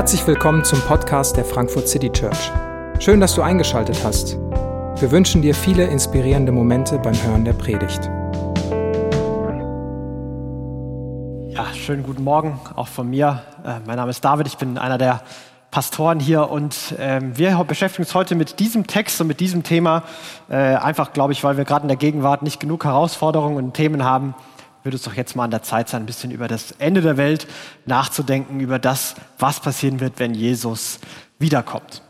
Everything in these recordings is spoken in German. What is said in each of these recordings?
Herzlich willkommen zum Podcast der Frankfurt City Church. Schön, dass du eingeschaltet hast. Wir wünschen dir viele inspirierende Momente beim Hören der Predigt. Ja, schönen guten Morgen auch von mir. Äh, mein Name ist David, ich bin einer der Pastoren hier und ähm, wir beschäftigen uns heute mit diesem Text und mit diesem Thema. Äh, einfach, glaube ich, weil wir gerade in der Gegenwart nicht genug Herausforderungen und Themen haben, wird es doch jetzt mal an der Zeit sein, ein bisschen über das Ende der Welt nachzudenken, über das, was passieren wird, wenn Jesus wiederkommt.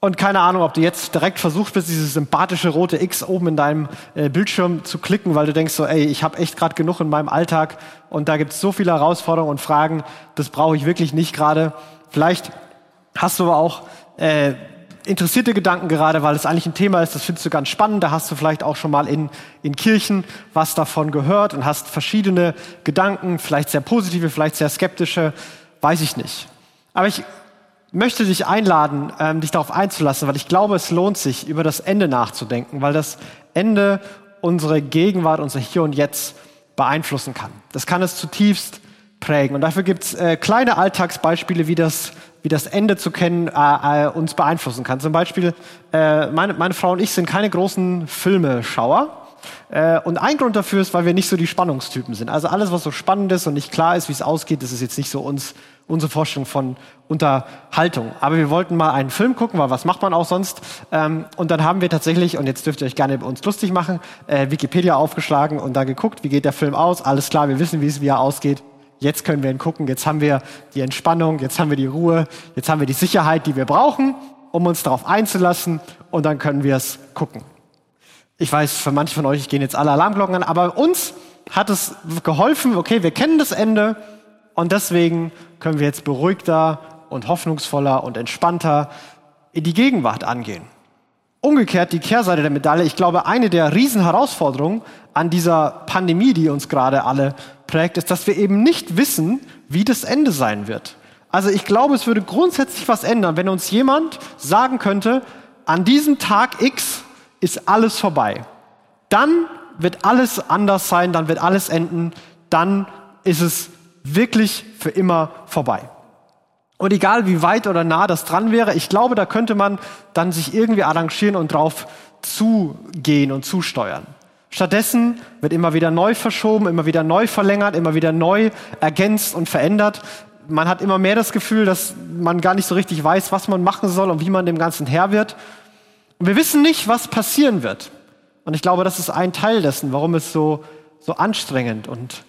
Und keine Ahnung, ob du jetzt direkt versucht bist, dieses sympathische rote X oben in deinem äh, Bildschirm zu klicken, weil du denkst so, ey, ich habe echt gerade genug in meinem Alltag und da gibt es so viele Herausforderungen und Fragen, das brauche ich wirklich nicht gerade. Vielleicht hast du aber auch äh, interessierte Gedanken gerade, weil es eigentlich ein Thema ist, das findest du ganz spannend. Da hast du vielleicht auch schon mal in, in Kirchen was davon gehört und hast verschiedene Gedanken, vielleicht sehr positive, vielleicht sehr skeptische, weiß ich nicht. Aber ich möchte dich einladen, ähm, dich darauf einzulassen, weil ich glaube, es lohnt sich, über das Ende nachzudenken, weil das Ende unsere Gegenwart, unser Hier und Jetzt beeinflussen kann. Das kann es zutiefst prägen. Und dafür gibt es äh, kleine Alltagsbeispiele, wie das wie das Ende zu kennen äh, äh, uns beeinflussen kann. Zum Beispiel, äh, meine, meine Frau und ich sind keine großen Filmeschauer. Äh, und ein Grund dafür ist, weil wir nicht so die Spannungstypen sind. Also alles, was so spannend ist und nicht klar ist, wie es ausgeht, das ist jetzt nicht so uns, unsere Vorstellung von Unterhaltung. Aber wir wollten mal einen Film gucken, weil was macht man auch sonst? Ähm, und dann haben wir tatsächlich, und jetzt dürft ihr euch gerne über uns lustig machen, äh, Wikipedia aufgeschlagen und da geguckt, wie geht der Film aus. Alles klar, wir wissen, wie es wie er ausgeht. Jetzt können wir ihn gucken, jetzt haben wir die Entspannung, jetzt haben wir die Ruhe, jetzt haben wir die Sicherheit, die wir brauchen, um uns darauf einzulassen und dann können wir es gucken. Ich weiß, für manche von euch gehen jetzt alle Alarmglocken an, aber uns hat es geholfen, okay, wir kennen das Ende und deswegen können wir jetzt beruhigter und hoffnungsvoller und entspannter in die Gegenwart angehen. Umgekehrt die Kehrseite der Medaille. Ich glaube, eine der Riesenherausforderungen an dieser Pandemie, die uns gerade alle prägt, ist, dass wir eben nicht wissen, wie das Ende sein wird. Also ich glaube, es würde grundsätzlich was ändern, wenn uns jemand sagen könnte, an diesem Tag X ist alles vorbei. Dann wird alles anders sein, dann wird alles enden, dann ist es wirklich für immer vorbei. Und egal wie weit oder nah das dran wäre, ich glaube, da könnte man dann sich irgendwie arrangieren und drauf zugehen und zusteuern. Stattdessen wird immer wieder neu verschoben, immer wieder neu verlängert, immer wieder neu ergänzt und verändert. Man hat immer mehr das Gefühl, dass man gar nicht so richtig weiß, was man machen soll und wie man dem Ganzen Herr wird. Und wir wissen nicht, was passieren wird. Und ich glaube, das ist ein Teil dessen, warum es so, so anstrengend und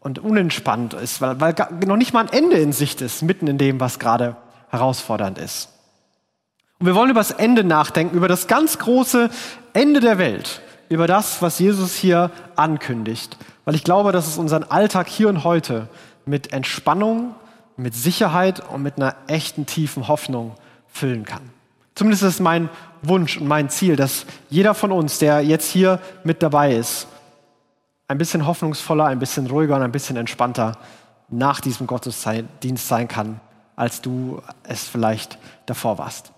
und unentspannt ist, weil, weil noch nicht mal ein Ende in Sicht ist, mitten in dem, was gerade herausfordernd ist. Und wir wollen über das Ende nachdenken, über das ganz große Ende der Welt, über das, was Jesus hier ankündigt, weil ich glaube, dass es unseren Alltag hier und heute mit Entspannung, mit Sicherheit und mit einer echten tiefen Hoffnung füllen kann. Zumindest ist es mein Wunsch und mein Ziel, dass jeder von uns, der jetzt hier mit dabei ist, ein bisschen hoffnungsvoller, ein bisschen ruhiger und ein bisschen entspannter nach diesem Gottesdienst sein kann, als du es vielleicht davor warst.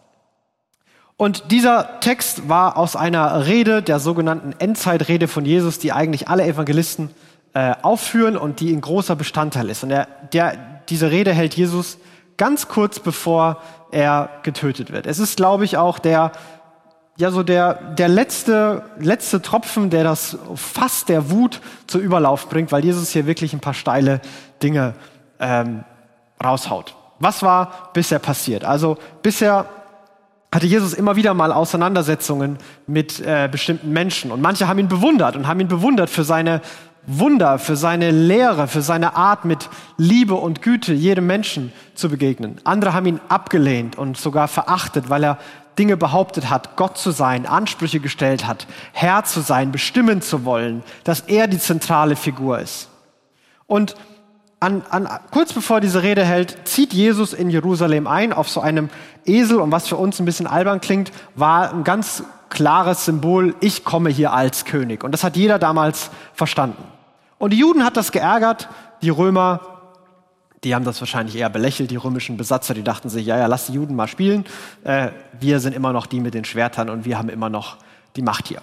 Und dieser Text war aus einer Rede, der sogenannten Endzeitrede von Jesus, die eigentlich alle Evangelisten äh, aufführen und die ein großer Bestandteil ist. Und der, der, diese Rede hält Jesus ganz kurz bevor er getötet wird. Es ist, glaube ich, auch der ja so der, der letzte, letzte Tropfen, der das Fass der Wut zu Überlauf bringt, weil Jesus hier wirklich ein paar steile Dinge ähm, raushaut. Was war bisher passiert? Also bisher hatte Jesus immer wieder mal Auseinandersetzungen mit äh, bestimmten Menschen und manche haben ihn bewundert und haben ihn bewundert für seine Wunder, für seine Lehre, für seine Art mit Liebe und Güte jedem Menschen zu begegnen. Andere haben ihn abgelehnt und sogar verachtet, weil er Dinge behauptet hat, Gott zu sein, Ansprüche gestellt hat, Herr zu sein, bestimmen zu wollen, dass er die zentrale Figur ist. Und an, an, kurz bevor diese Rede hält, zieht Jesus in Jerusalem ein auf so einem Esel und was für uns ein bisschen albern klingt, war ein ganz klares Symbol, ich komme hier als König. Und das hat jeder damals verstanden. Und die Juden hat das geärgert, die Römer die haben das wahrscheinlich eher belächelt, die römischen Besatzer, die dachten sich, ja, ja, lass die Juden mal spielen. Äh, wir sind immer noch die mit den Schwertern und wir haben immer noch die Macht hier.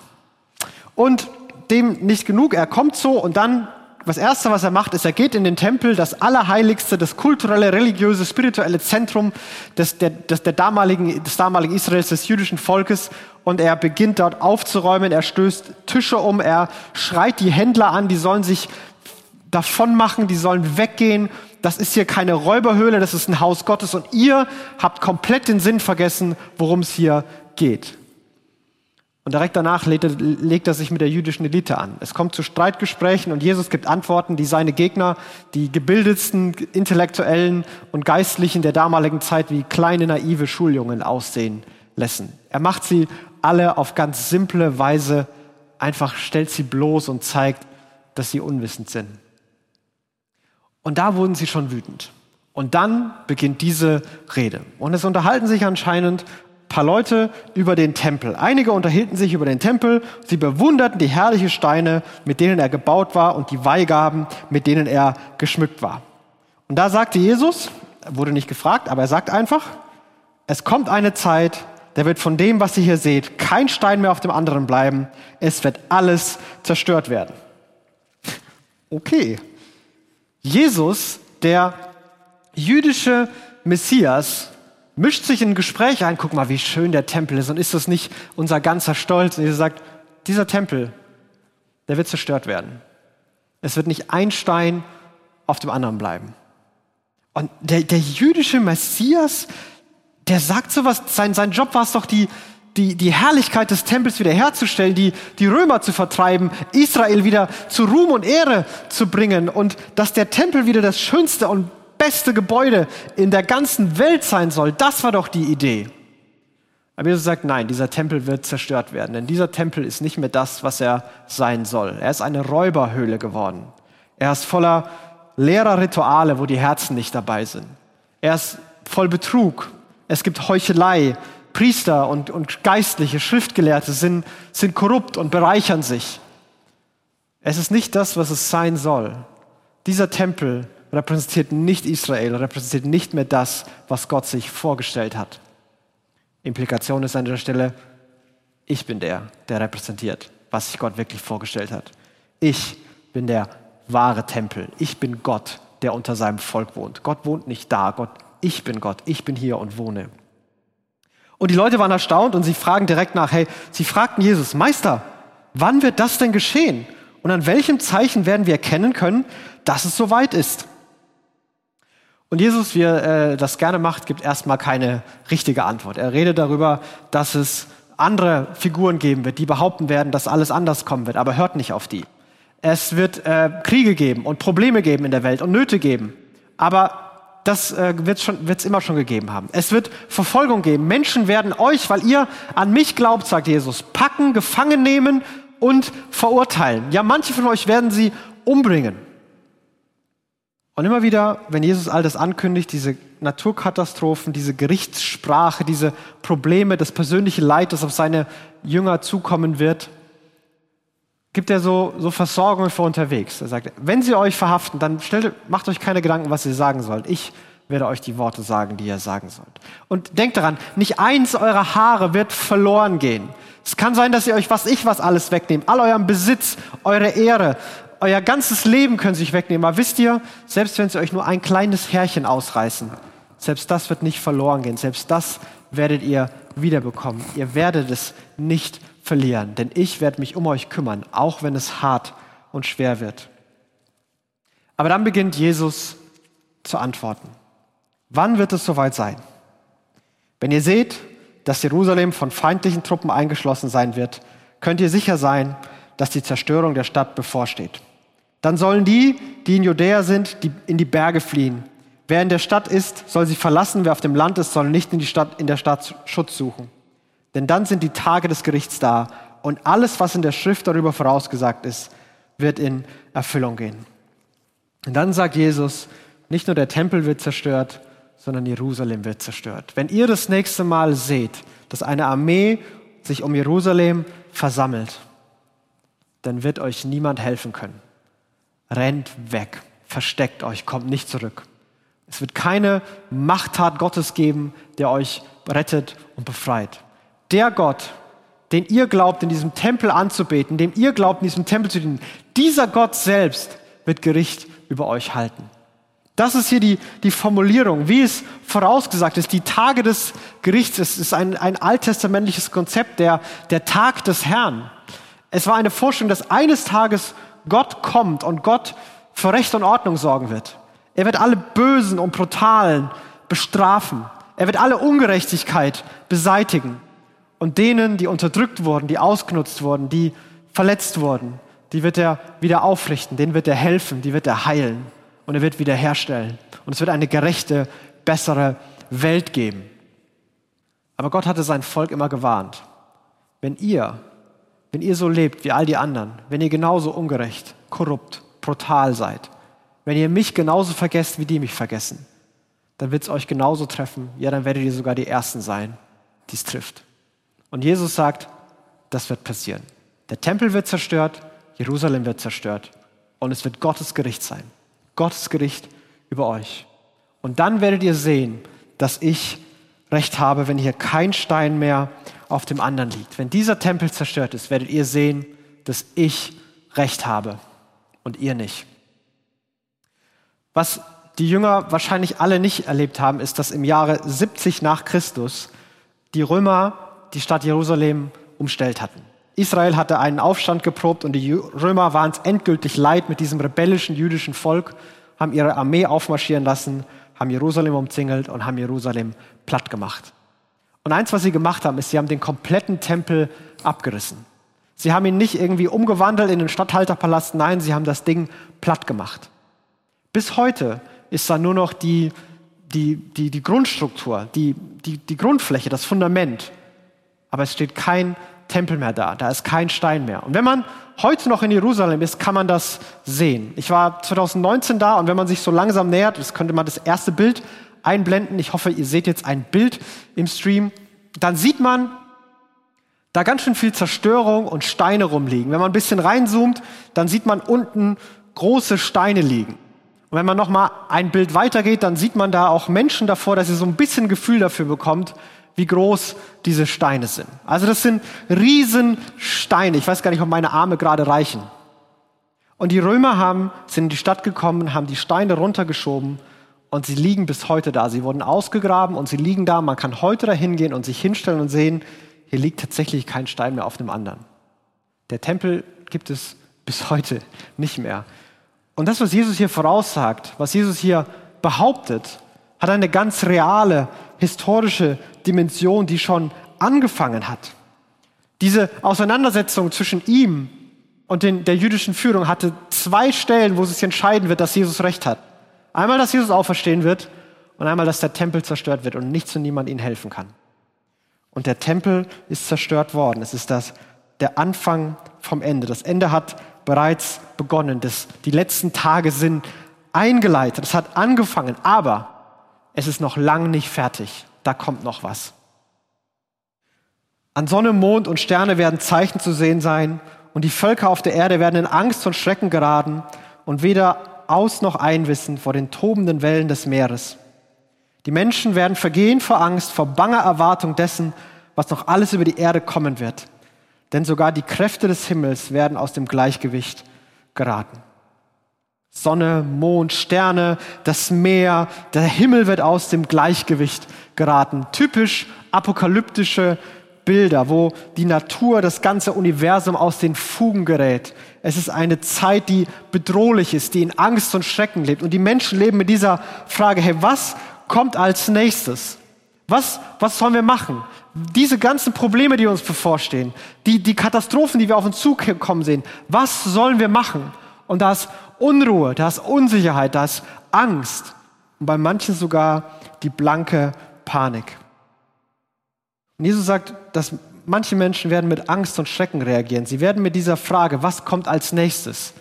Und dem nicht genug, er kommt so und dann das Erste, was er macht, ist, er geht in den Tempel, das Allerheiligste, das kulturelle, religiöse, spirituelle Zentrum des, der, des, der damaligen, des damaligen Israels, des jüdischen Volkes. Und er beginnt dort aufzuräumen, er stößt Tische um, er schreit die Händler an, die sollen sich davon machen, die sollen weggehen. Das ist hier keine Räuberhöhle, das ist ein Haus Gottes. Und ihr habt komplett den Sinn vergessen, worum es hier geht. Und direkt danach legt er, sich mit der jüdischen Elite an. Es kommt zu Streitgesprächen und Jesus gibt Antworten, die seine Gegner, die gebildetsten Intellektuellen und Geistlichen der damaligen Zeit wie kleine naive Schuljungen aussehen lassen. Er macht sie alle auf ganz simple Weise, einfach stellt sie bloß und zeigt, dass sie unwissend sind. Und da wurden sie schon wütend. Und dann beginnt diese Rede. Und es unterhalten sich anscheinend paar Leute über den Tempel. Einige unterhielten sich über den Tempel. Sie bewunderten die herrlichen Steine, mit denen er gebaut war und die Weihgaben, mit denen er geschmückt war. Und da sagte Jesus, er wurde nicht gefragt, aber er sagt einfach, es kommt eine Zeit, der wird von dem, was ihr hier seht, kein Stein mehr auf dem anderen bleiben. Es wird alles zerstört werden. Okay. Jesus, der jüdische Messias, mischt sich in ein Gespräch ein, guck mal, wie schön der Tempel ist und ist das nicht unser ganzer Stolz? Und Jesus sagt, dieser Tempel, der wird zerstört werden. Es wird nicht ein Stein auf dem anderen bleiben. Und der, der jüdische Messias, der sagt sowas, sein, sein Job war es doch, die, die, die Herrlichkeit des Tempels wiederherzustellen, die, die Römer zu vertreiben, Israel wieder zu Ruhm und Ehre zu bringen und dass der Tempel wieder das schönste und beste Gebäude in der ganzen Welt sein soll. Das war doch die Idee. Aber Jesus sagt, nein, dieser Tempel wird zerstört werden, denn dieser Tempel ist nicht mehr das, was er sein soll. Er ist eine Räuberhöhle geworden. Er ist voller leerer Rituale, wo die Herzen nicht dabei sind. Er ist voll Betrug. Es gibt Heuchelei. Priester und, und Geistliche, Schriftgelehrte sind, sind korrupt und bereichern sich. Es ist nicht das, was es sein soll. Dieser Tempel repräsentiert nicht Israel, repräsentiert nicht mehr das, was Gott sich vorgestellt hat. Implikation ist an der Stelle, ich bin der, der repräsentiert, was sich Gott wirklich vorgestellt hat. Ich bin der wahre Tempel. Ich bin Gott, der unter seinem Volk wohnt. Gott wohnt nicht da. Gott, ich bin Gott. Ich bin hier und wohne. Und die Leute waren erstaunt und sie fragen direkt nach, hey, sie fragten Jesus, Meister, wann wird das denn geschehen? Und an welchem Zeichen werden wir erkennen können, dass es soweit ist? Und Jesus, wie er äh, das gerne macht, gibt erstmal keine richtige Antwort. Er redet darüber, dass es andere Figuren geben wird, die behaupten werden, dass alles anders kommen wird, aber hört nicht auf die. Es wird äh, Kriege geben und Probleme geben in der Welt und Nöte geben, aber das äh, wird es immer schon gegeben haben. Es wird Verfolgung geben. Menschen werden euch, weil ihr an mich glaubt, sagt Jesus, packen, gefangen nehmen und verurteilen. Ja, manche von euch werden sie umbringen. Und immer wieder, wenn Jesus all das ankündigt, diese Naturkatastrophen, diese Gerichtssprache, diese Probleme, das persönliche Leid, das auf seine Jünger zukommen wird, gibt er so, so Versorgung für unterwegs. Er sagt, wenn sie euch verhaften, dann stellt, macht euch keine Gedanken, was ihr sagen sollt. Ich werde euch die Worte sagen, die ihr sagen sollt. Und denkt daran, nicht eins eurer Haare wird verloren gehen. Es kann sein, dass ihr euch was ich was alles wegnehmt. All euren Besitz, eure Ehre, euer ganzes Leben können sie sich wegnehmen. Aber wisst ihr, selbst wenn sie euch nur ein kleines Härchen ausreißen, selbst das wird nicht verloren gehen. Selbst das werdet ihr wiederbekommen. Ihr werdet es nicht verlieren, denn ich werde mich um euch kümmern, auch wenn es hart und schwer wird. Aber dann beginnt Jesus zu antworten. Wann wird es soweit sein? Wenn ihr seht, dass Jerusalem von feindlichen Truppen eingeschlossen sein wird, könnt ihr sicher sein, dass die Zerstörung der Stadt bevorsteht. Dann sollen die, die in Judäa sind, die in die Berge fliehen. Wer in der Stadt ist, soll sie verlassen. Wer auf dem Land ist, soll nicht in, die Stadt, in der Stadt Schutz suchen. Denn dann sind die Tage des Gerichts da und alles, was in der Schrift darüber vorausgesagt ist, wird in Erfüllung gehen. Und dann sagt Jesus, nicht nur der Tempel wird zerstört, sondern Jerusalem wird zerstört. Wenn ihr das nächste Mal seht, dass eine Armee sich um Jerusalem versammelt, dann wird euch niemand helfen können rennt weg, versteckt euch, kommt nicht zurück. Es wird keine Machttat Gottes geben, der euch rettet und befreit. Der Gott, den ihr glaubt, in diesem Tempel anzubeten, dem ihr glaubt, in diesem Tempel zu dienen, dieser Gott selbst wird Gericht über euch halten. Das ist hier die, die Formulierung, wie es vorausgesagt ist. Die Tage des Gerichts es ist ein, ein alttestamentliches Konzept, der, der Tag des Herrn. Es war eine Vorstellung, dass eines Tages Gott kommt und Gott für Recht und Ordnung sorgen wird. Er wird alle Bösen und Brutalen bestrafen. Er wird alle Ungerechtigkeit beseitigen. Und denen, die unterdrückt wurden, die ausgenutzt wurden, die verletzt wurden, die wird er wieder aufrichten, denen wird er helfen, die wird er heilen und er wird wiederherstellen. Und es wird eine gerechte, bessere Welt geben. Aber Gott hatte sein Volk immer gewarnt. Wenn ihr, wenn ihr so lebt wie all die anderen, wenn ihr genauso ungerecht, korrupt, brutal seid, wenn ihr mich genauso vergesst, wie die mich vergessen, dann wird es euch genauso treffen. Ja, dann werdet ihr sogar die Ersten sein, die es trifft. Und Jesus sagt, das wird passieren. Der Tempel wird zerstört, Jerusalem wird zerstört und es wird Gottes Gericht sein. Gottes Gericht über euch. Und dann werdet ihr sehen, dass ich Recht habe, wenn hier kein Stein mehr auf dem anderen liegt. Wenn dieser Tempel zerstört ist, werdet ihr sehen, dass ich Recht habe und ihr nicht. Was die Jünger wahrscheinlich alle nicht erlebt haben, ist, dass im Jahre 70 nach Christus die Römer die Stadt Jerusalem umstellt hatten. Israel hatte einen Aufstand geprobt und die Römer waren es endgültig leid mit diesem rebellischen jüdischen Volk, haben ihre Armee aufmarschieren lassen, haben Jerusalem umzingelt und haben Jerusalem platt gemacht. Und eins, was sie gemacht haben, ist, sie haben den kompletten Tempel abgerissen. Sie haben ihn nicht irgendwie umgewandelt in den Statthalterpalast, nein, sie haben das Ding platt gemacht. Bis heute ist da nur noch die, die, die, die Grundstruktur, die, die, die Grundfläche, das Fundament. Aber es steht kein Tempel mehr da, da ist kein Stein mehr. Und wenn man heute noch in Jerusalem ist, kann man das sehen. Ich war 2019 da und wenn man sich so langsam nähert, das könnte man das erste Bild einblenden. Ich hoffe, ihr seht jetzt ein Bild im Stream. Dann sieht man da ganz schön viel Zerstörung und Steine rumliegen. Wenn man ein bisschen reinzoomt, dann sieht man unten große Steine liegen. Und wenn man noch mal ein Bild weitergeht, dann sieht man da auch Menschen davor, dass ihr so ein bisschen Gefühl dafür bekommt, wie groß diese Steine sind. Also das sind Riesensteine. Ich weiß gar nicht, ob meine Arme gerade reichen. Und die Römer haben, sind in die Stadt gekommen, haben die Steine runtergeschoben und sie liegen bis heute da. Sie wurden ausgegraben und sie liegen da. Man kann heute da hingehen und sich hinstellen und sehen, hier liegt tatsächlich kein Stein mehr auf dem anderen. Der Tempel gibt es bis heute nicht mehr. Und das, was Jesus hier voraussagt, was Jesus hier behauptet, hat eine ganz reale, historische Dimension, die schon angefangen hat. Diese Auseinandersetzung zwischen ihm und den, der jüdischen Führung hatte zwei Stellen, wo es sich entscheiden wird, dass Jesus recht hat. Einmal, dass Jesus auferstehen wird und einmal, dass der Tempel zerstört wird und nichts und niemand ihnen helfen kann. Und der Tempel ist zerstört worden. Es ist das, der Anfang vom Ende. Das Ende hat bereits begonnen. Das, die letzten Tage sind eingeleitet. Es hat angefangen, aber es ist noch lang nicht fertig. Da kommt noch was. An Sonne, Mond und Sterne werden Zeichen zu sehen sein und die Völker auf der Erde werden in Angst und Schrecken geraten und weder aus noch einwissen vor den tobenden Wellen des Meeres. Die Menschen werden vergehen vor Angst, vor banger Erwartung dessen, was noch alles über die Erde kommen wird. Denn sogar die Kräfte des Himmels werden aus dem Gleichgewicht geraten. Sonne, Mond, Sterne, das Meer, der Himmel wird aus dem Gleichgewicht geraten. Typisch apokalyptische Bilder, wo die Natur, das ganze Universum aus den Fugen gerät. Es ist eine Zeit, die bedrohlich ist, die in Angst und Schrecken lebt. Und die Menschen leben mit dieser Frage, hey, was kommt als nächstes? Was, was sollen wir machen? Diese ganzen Probleme, die uns bevorstehen, die, die Katastrophen, die wir auf uns zukommen sehen, was sollen wir machen? Und da ist Unruhe, da ist Unsicherheit, da ist Angst und bei manchen sogar die blanke Panik. Und Jesus sagt, dass manche Menschen werden mit Angst und Schrecken reagieren. Sie werden mit dieser Frage, was kommt als nächstes,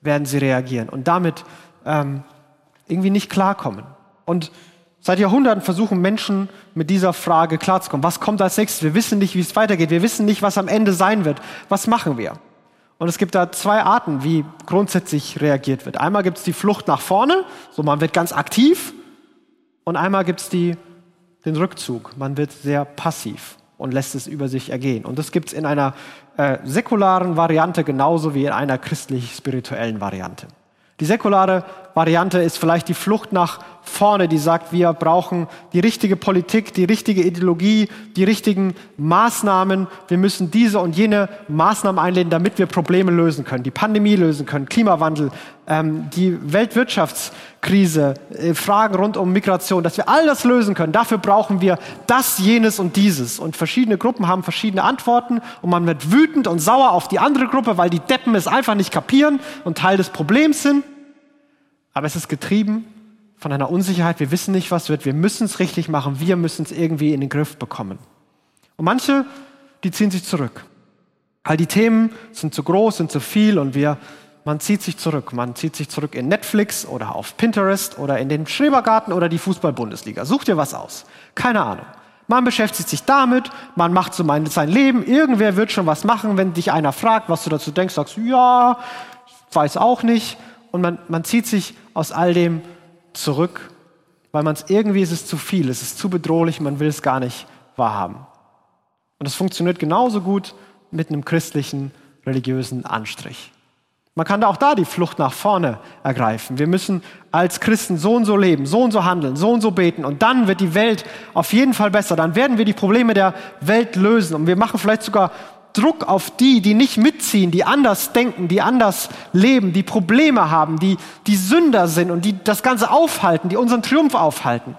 werden sie reagieren und damit ähm, irgendwie nicht klarkommen. Und seit Jahrhunderten versuchen Menschen mit dieser Frage klarzukommen. Was kommt als nächstes? Wir wissen nicht, wie es weitergeht. Wir wissen nicht, was am Ende sein wird. Was machen wir? Und es gibt da zwei Arten, wie grundsätzlich reagiert wird. Einmal gibt es die Flucht nach vorne, so man wird ganz aktiv. Und einmal gibt es den Rückzug, man wird sehr passiv und lässt es über sich ergehen. Und das gibt es in einer äh, säkularen Variante genauso wie in einer christlich-spirituellen Variante. Die säkulare Variante ist vielleicht die Flucht nach vorne, die sagt, wir brauchen die richtige Politik, die richtige Ideologie, die richtigen Maßnahmen. Wir müssen diese und jene Maßnahmen einlehnen, damit wir Probleme lösen können, die Pandemie lösen können, Klimawandel, ähm, die Weltwirtschaftskrise, äh, Fragen rund um Migration, dass wir all das lösen können. Dafür brauchen wir das, jenes und dieses. Und verschiedene Gruppen haben verschiedene Antworten und man wird wütend und sauer auf die andere Gruppe, weil die Deppen es einfach nicht kapieren und Teil des Problems sind. Aber es ist getrieben von einer Unsicherheit, wir wissen nicht, was wird, wir müssen es richtig machen, wir müssen es irgendwie in den Griff bekommen. Und manche, die ziehen sich zurück. All die Themen sind zu groß, sind zu viel und wir, man zieht sich zurück. Man zieht sich zurück in Netflix oder auf Pinterest oder in den Schrebergarten oder die Fußball-Bundesliga. Such dir was aus. Keine Ahnung. Man beschäftigt sich damit, man macht so sein Leben. Irgendwer wird schon was machen, wenn dich einer fragt, was du dazu denkst, sagst du, ja, weiß auch nicht. Und man, man zieht sich aus all dem zurück, weil man es irgendwie ist es zu viel, es ist zu bedrohlich, man will es gar nicht wahrhaben. Und es funktioniert genauso gut mit einem christlichen, religiösen Anstrich. Man kann auch da die Flucht nach vorne ergreifen. Wir müssen als Christen so und so leben, so und so handeln, so und so beten und dann wird die Welt auf jeden Fall besser. Dann werden wir die Probleme der Welt lösen und wir machen vielleicht sogar Druck auf die, die nicht mitziehen, die anders denken, die anders leben, die Probleme haben, die, die Sünder sind und die das Ganze aufhalten, die unseren Triumph aufhalten.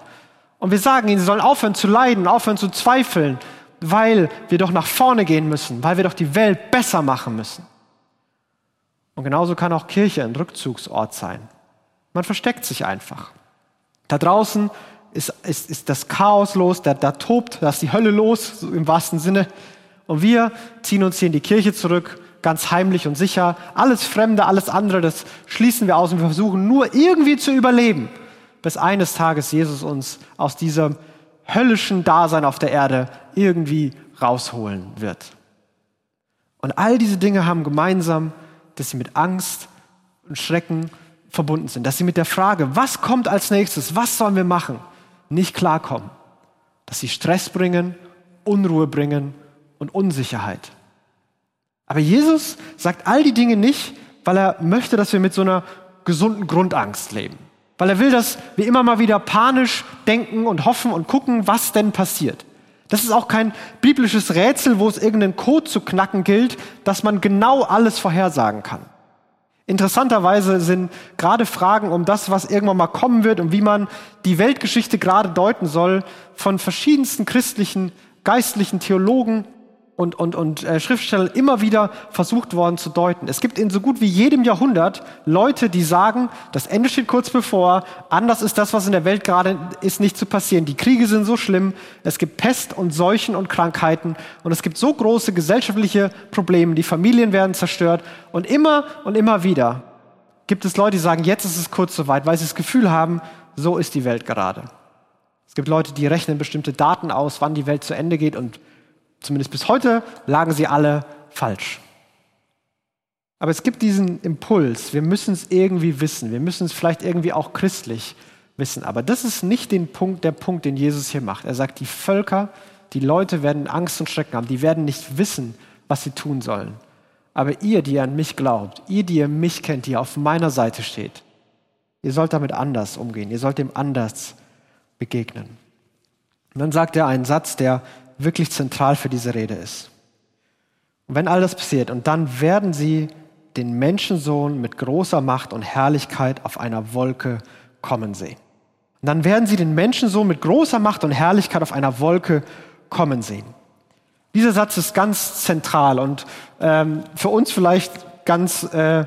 Und wir sagen ihnen, sie sollen aufhören zu leiden, aufhören zu zweifeln, weil wir doch nach vorne gehen müssen, weil wir doch die Welt besser machen müssen. Und genauso kann auch Kirche ein Rückzugsort sein. Man versteckt sich einfach. Da draußen ist, ist, ist das Chaos los, da, da tobt, da ist die Hölle los, so im wahrsten Sinne. Und wir ziehen uns hier in die Kirche zurück, ganz heimlich und sicher. Alles Fremde, alles andere, das schließen wir aus und wir versuchen nur irgendwie zu überleben, bis eines Tages Jesus uns aus diesem höllischen Dasein auf der Erde irgendwie rausholen wird. Und all diese Dinge haben gemeinsam, dass sie mit Angst und Schrecken verbunden sind, dass sie mit der Frage, was kommt als nächstes, was sollen wir machen, nicht klarkommen, dass sie Stress bringen, Unruhe bringen und Unsicherheit. Aber Jesus sagt all die Dinge nicht, weil er möchte, dass wir mit so einer gesunden Grundangst leben. Weil er will, dass wir immer mal wieder panisch denken und hoffen und gucken, was denn passiert. Das ist auch kein biblisches Rätsel, wo es irgendeinen Code zu knacken gilt, dass man genau alles vorhersagen kann. Interessanterweise sind gerade Fragen um das, was irgendwann mal kommen wird und wie man die Weltgeschichte gerade deuten soll, von verschiedensten christlichen, geistlichen Theologen und, und, und äh, Schriftsteller immer wieder versucht worden zu deuten. Es gibt in so gut wie jedem Jahrhundert Leute, die sagen, das Ende steht kurz bevor, anders ist das, was in der Welt gerade ist, nicht zu passieren. Die Kriege sind so schlimm, es gibt Pest und Seuchen und Krankheiten und es gibt so große gesellschaftliche Probleme, die Familien werden zerstört und immer und immer wieder gibt es Leute, die sagen, jetzt ist es kurz soweit, weil sie das Gefühl haben, so ist die Welt gerade. Es gibt Leute, die rechnen bestimmte Daten aus, wann die Welt zu Ende geht und Zumindest bis heute lagen sie alle falsch. Aber es gibt diesen Impuls, wir müssen es irgendwie wissen, wir müssen es vielleicht irgendwie auch christlich wissen. Aber das ist nicht den Punkt, der Punkt, den Jesus hier macht. Er sagt, die Völker, die Leute werden Angst und Schrecken haben, die werden nicht wissen, was sie tun sollen. Aber ihr, die an mich glaubt, ihr, die ihr mich kennt, die auf meiner Seite steht, ihr sollt damit anders umgehen, ihr sollt dem anders begegnen. Und dann sagt er einen Satz, der wirklich zentral für diese Rede ist. Und wenn all das passiert, und dann werden sie den Menschensohn mit großer Macht und Herrlichkeit auf einer Wolke kommen sehen. Und dann werden sie den Menschensohn mit großer Macht und Herrlichkeit auf einer Wolke kommen sehen. Dieser Satz ist ganz zentral und ähm, für uns vielleicht ganz äh,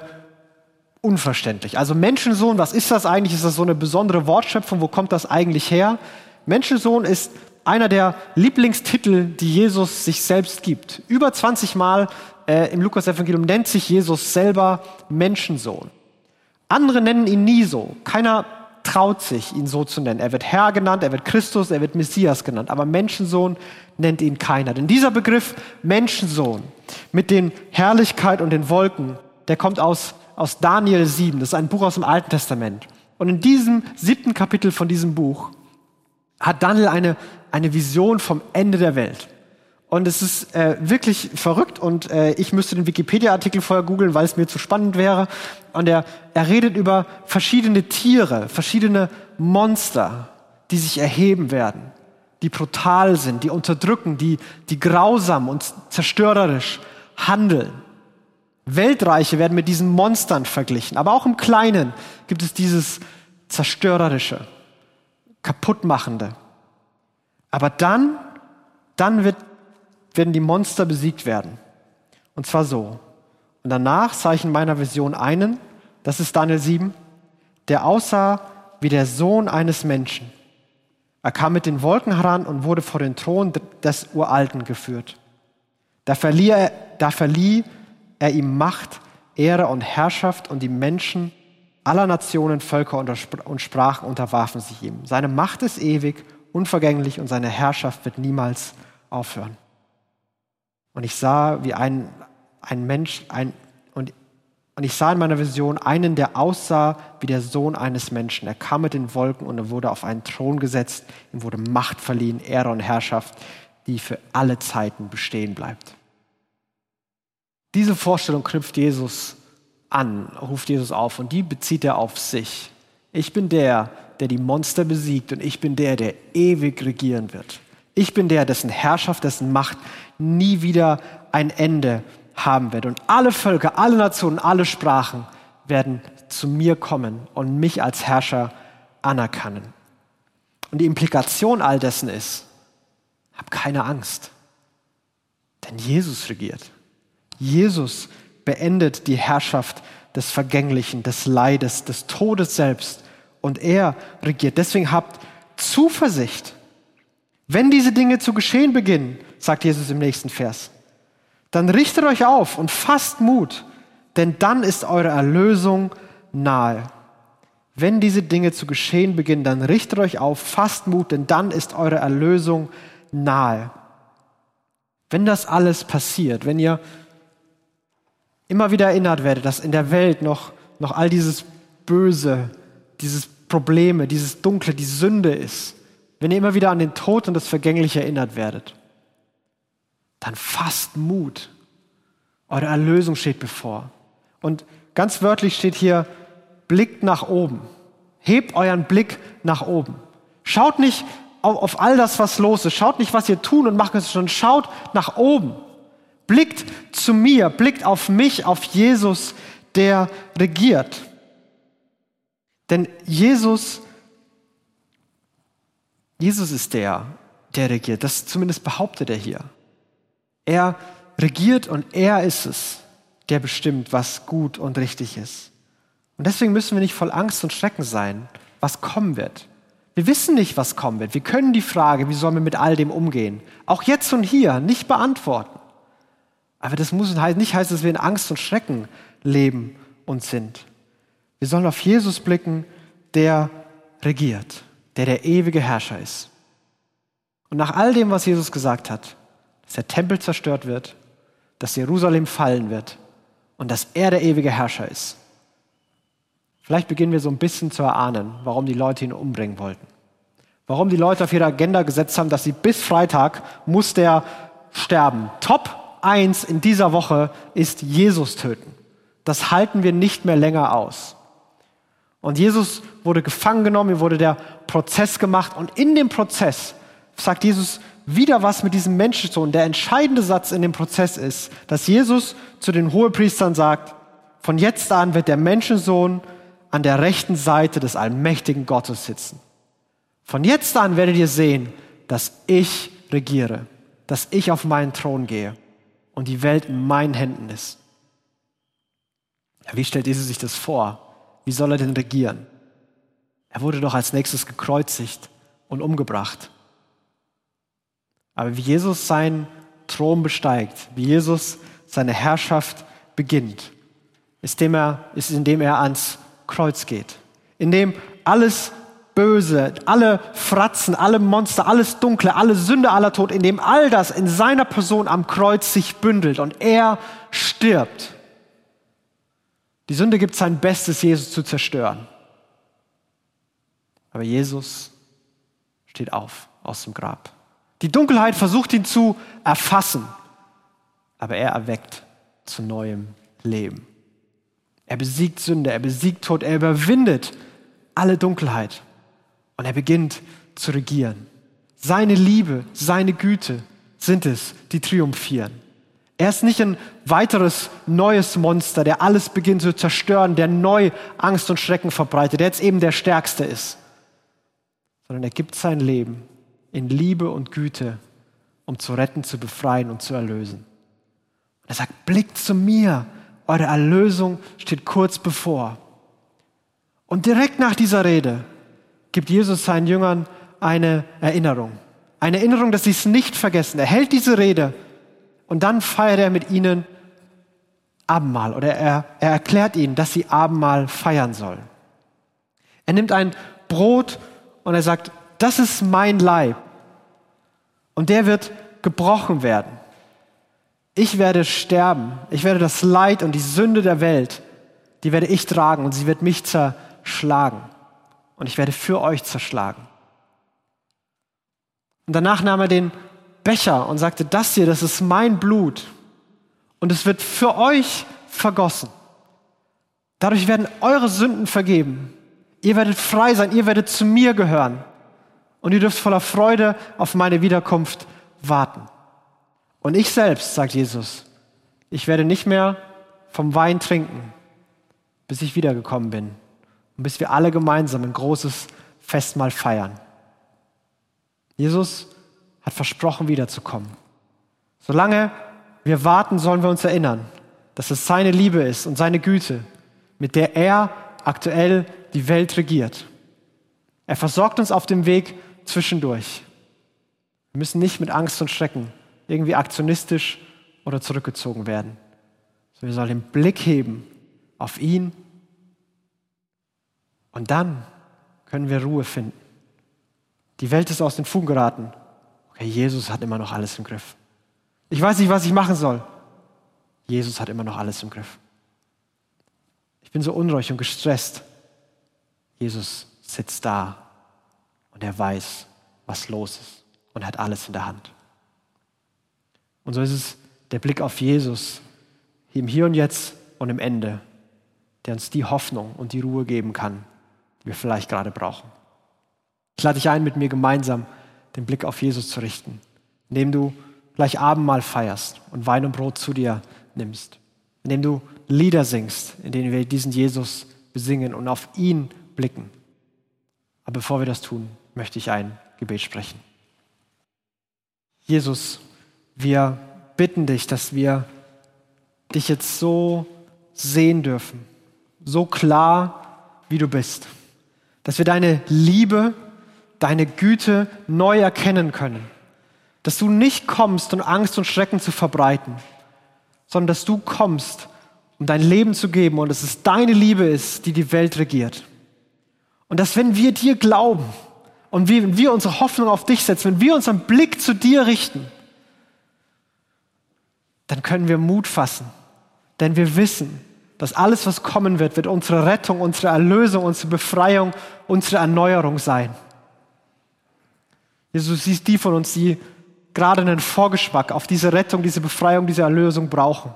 unverständlich. Also Menschensohn, was ist das eigentlich? Ist das so eine besondere Wortschöpfung? Wo kommt das eigentlich her? Menschensohn ist einer der Lieblingstitel, die Jesus sich selbst gibt. Über 20 Mal äh, im Lukas-Evangelium nennt sich Jesus selber Menschensohn. Andere nennen ihn nie so. Keiner traut sich, ihn so zu nennen. Er wird Herr genannt, er wird Christus, er wird Messias genannt. Aber Menschensohn nennt ihn keiner. Denn dieser Begriff Menschensohn mit den Herrlichkeit und den Wolken, der kommt aus, aus Daniel 7. Das ist ein Buch aus dem Alten Testament. Und in diesem siebten Kapitel von diesem Buch hat Daniel eine eine Vision vom Ende der Welt. Und es ist äh, wirklich verrückt und äh, ich müsste den Wikipedia-Artikel vorher googeln, weil es mir zu spannend wäre. Und er, er redet über verschiedene Tiere, verschiedene Monster, die sich erheben werden, die brutal sind, die unterdrücken, die, die grausam und zerstörerisch handeln. Weltreiche werden mit diesen Monstern verglichen. Aber auch im Kleinen gibt es dieses zerstörerische, kaputtmachende. Aber dann, dann wird werden die Monster besiegt werden. Und zwar so. Und danach sah ich in meiner Vision einen, das ist Daniel 7, der aussah wie der Sohn eines Menschen. Er kam mit den Wolken heran und wurde vor den Thron des Uralten geführt. Da verlieh, er, da verlieh er ihm Macht, Ehre und Herrschaft und die Menschen aller Nationen, Völker und Sprachen unterwarfen sich ihm. Seine Macht ist ewig, unvergänglich und seine Herrschaft wird niemals aufhören. Und ich sah, wie ein, ein Mensch, ein, und, und ich sah in meiner Vision einen, der aussah wie der Sohn eines Menschen. Er kam mit den Wolken und er wurde auf einen Thron gesetzt. Ihm wurde Macht verliehen, Ehre und Herrschaft, die für alle Zeiten bestehen bleibt. Diese Vorstellung knüpft Jesus an, ruft Jesus auf und die bezieht er auf sich. Ich bin der, der die Monster besiegt und ich bin der, der ewig regieren wird. Ich bin der, dessen Herrschaft, dessen Macht nie wieder ein Ende haben wird. Und alle Völker, alle Nationen, alle Sprachen werden zu mir kommen und mich als Herrscher anerkennen. Und die Implikation all dessen ist, hab keine Angst, denn Jesus regiert. Jesus beendet die Herrschaft des Vergänglichen, des Leides, des Todes selbst. Und er regiert. Deswegen habt Zuversicht wenn diese Dinge zu geschehen beginnen, sagt Jesus im nächsten Vers, dann richtet euch auf und fasst Mut, denn dann ist eure Erlösung nahe. Wenn diese Dinge zu geschehen beginnen, dann richtet euch auf, fasst Mut, denn dann ist eure Erlösung nahe. Wenn das alles passiert, wenn ihr immer wieder erinnert werdet, dass in der Welt noch, noch all dieses Böse, dieses Probleme, dieses Dunkle, die Sünde ist, wenn ihr immer wieder an den Tod und das Vergängliche erinnert werdet, dann fasst Mut. Eure Erlösung steht bevor. Und ganz wörtlich steht hier, blickt nach oben. Hebt euren Blick nach oben. Schaut nicht auf all das, was los ist. Schaut nicht, was ihr tun und macht, sondern schaut nach oben. Blickt zu mir, blickt auf mich, auf Jesus, der regiert. Denn Jesus Jesus ist der, der regiert. Das zumindest behauptet er hier. Er regiert und er ist es, der bestimmt, was gut und richtig ist. Und deswegen müssen wir nicht voll Angst und Schrecken sein, was kommen wird. Wir wissen nicht, was kommen wird. Wir können die Frage, wie sollen wir mit all dem umgehen, auch jetzt und hier nicht beantworten. Aber das muss nicht heißen, dass wir in Angst und Schrecken leben und sind. Wir sollen auf Jesus blicken, der regiert der der ewige Herrscher ist. Und nach all dem, was Jesus gesagt hat, dass der Tempel zerstört wird, dass Jerusalem fallen wird und dass er der ewige Herrscher ist. Vielleicht beginnen wir so ein bisschen zu erahnen, warum die Leute ihn umbringen wollten. Warum die Leute auf ihre Agenda gesetzt haben, dass sie bis Freitag muss der sterben. Top 1 in dieser Woche ist Jesus töten. Das halten wir nicht mehr länger aus. Und Jesus wurde gefangen genommen, ihm wurde der Prozess gemacht und in dem Prozess sagt Jesus wieder was mit diesem Menschensohn. Der entscheidende Satz in dem Prozess ist, dass Jesus zu den Hohepriestern sagt, von jetzt an wird der Menschensohn an der rechten Seite des allmächtigen Gottes sitzen. Von jetzt an werdet ihr sehen, dass ich regiere, dass ich auf meinen Thron gehe und die Welt in meinen Händen ist. Wie stellt Jesus sich das vor? Wie soll er denn regieren? Er wurde doch als nächstes gekreuzigt und umgebracht. Aber wie Jesus seinen Thron besteigt, wie Jesus seine Herrschaft beginnt, ist, indem er, ist indem er ans Kreuz geht, indem alles Böse, alle Fratzen, alle Monster, alles Dunkle, alle Sünde, aller Tod, indem all das in seiner Person am Kreuz sich bündelt und er stirbt. Die Sünde gibt sein Bestes, Jesus zu zerstören. Aber Jesus steht auf aus dem Grab. Die Dunkelheit versucht ihn zu erfassen, aber er erweckt zu neuem Leben. Er besiegt Sünde, er besiegt Tod, er überwindet alle Dunkelheit und er beginnt zu regieren. Seine Liebe, seine Güte sind es, die triumphieren. Er ist nicht ein weiteres neues Monster, der alles beginnt zu zerstören, der neu Angst und Schrecken verbreitet, der jetzt eben der Stärkste ist, sondern er gibt sein Leben in Liebe und Güte, um zu retten, zu befreien und zu erlösen. Er sagt, blickt zu mir, eure Erlösung steht kurz bevor. Und direkt nach dieser Rede gibt Jesus seinen Jüngern eine Erinnerung. Eine Erinnerung, dass sie es nicht vergessen. Er hält diese Rede und dann feiert er mit ihnen Abendmahl oder er, er erklärt ihnen, dass sie Abendmahl feiern sollen. Er nimmt ein Brot und er sagt, das ist mein Leib und der wird gebrochen werden. Ich werde sterben, ich werde das Leid und die Sünde der Welt, die werde ich tragen und sie wird mich zerschlagen und ich werde für euch zerschlagen. Und danach nahm er den Becher und sagte, das hier, das ist mein Blut und es wird für euch vergossen. Dadurch werden eure Sünden vergeben. Ihr werdet frei sein, ihr werdet zu mir gehören und ihr dürft voller Freude auf meine Wiederkunft warten. Und ich selbst, sagt Jesus, ich werde nicht mehr vom Wein trinken, bis ich wiedergekommen bin und bis wir alle gemeinsam ein großes Festmahl feiern. Jesus hat versprochen, wiederzukommen. Solange wir warten, sollen wir uns erinnern, dass es seine Liebe ist und seine Güte, mit der er aktuell die Welt regiert. Er versorgt uns auf dem Weg zwischendurch. Wir müssen nicht mit Angst und Schrecken irgendwie aktionistisch oder zurückgezogen werden. wir sollen den Blick heben auf ihn und dann können wir Ruhe finden. Die Welt ist aus den Fugen geraten. Okay, Jesus hat immer noch alles im Griff. Ich weiß nicht, was ich machen soll. Jesus hat immer noch alles im Griff. Ich bin so unruhig und gestresst. Jesus sitzt da und er weiß, was los ist und hat alles in der Hand. Und so ist es der Blick auf Jesus im Hier und Jetzt und im Ende, der uns die Hoffnung und die Ruhe geben kann, die wir vielleicht gerade brauchen. Ich lade dich ein, mit mir gemeinsam den Blick auf Jesus zu richten, indem du gleich Abendmahl feierst und Wein und Brot zu dir nimmst, indem du Lieder singst, in denen wir diesen Jesus besingen und auf ihn blicken. Aber bevor wir das tun, möchte ich ein Gebet sprechen. Jesus, wir bitten dich, dass wir dich jetzt so sehen dürfen, so klar, wie du bist, dass wir deine Liebe deine Güte neu erkennen können. Dass du nicht kommst, um Angst und Schrecken zu verbreiten, sondern dass du kommst, um dein Leben zu geben und dass es deine Liebe ist, die die Welt regiert. Und dass wenn wir dir glauben und wenn wir unsere Hoffnung auf dich setzen, wenn wir unseren Blick zu dir richten, dann können wir Mut fassen. Denn wir wissen, dass alles, was kommen wird, wird unsere Rettung, unsere Erlösung, unsere Befreiung, unsere Erneuerung sein. Jesus, du siehst die von uns, die gerade einen Vorgeschmack auf diese Rettung, diese Befreiung, diese Erlösung brauchen.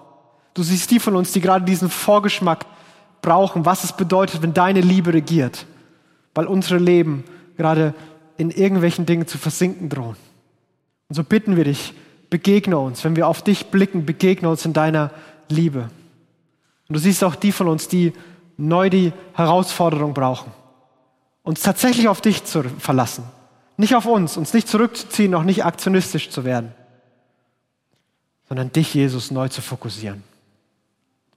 Du siehst die von uns, die gerade diesen Vorgeschmack brauchen, was es bedeutet, wenn deine Liebe regiert, weil unsere Leben gerade in irgendwelchen Dingen zu versinken drohen. Und so bitten wir dich, begegne uns, wenn wir auf dich blicken, begegne uns in deiner Liebe. Und du siehst auch die von uns, die neu die Herausforderung brauchen, uns tatsächlich auf dich zu verlassen, nicht auf uns, uns nicht zurückzuziehen, auch nicht aktionistisch zu werden, sondern dich, Jesus, neu zu fokussieren.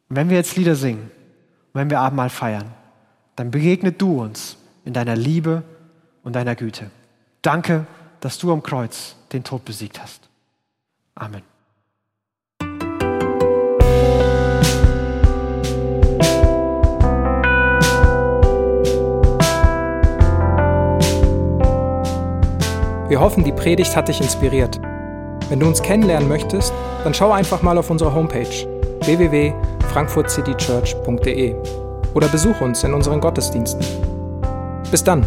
Und wenn wir jetzt Lieder singen wenn wir Abendmahl feiern, dann begegnet du uns in deiner Liebe und deiner Güte. Danke, dass du am Kreuz den Tod besiegt hast. Amen. Wir hoffen, die Predigt hat dich inspiriert. Wenn du uns kennenlernen möchtest, dann schau einfach mal auf unsere Homepage www.frankfurtcitychurch.de oder besuch uns in unseren Gottesdiensten. Bis dann!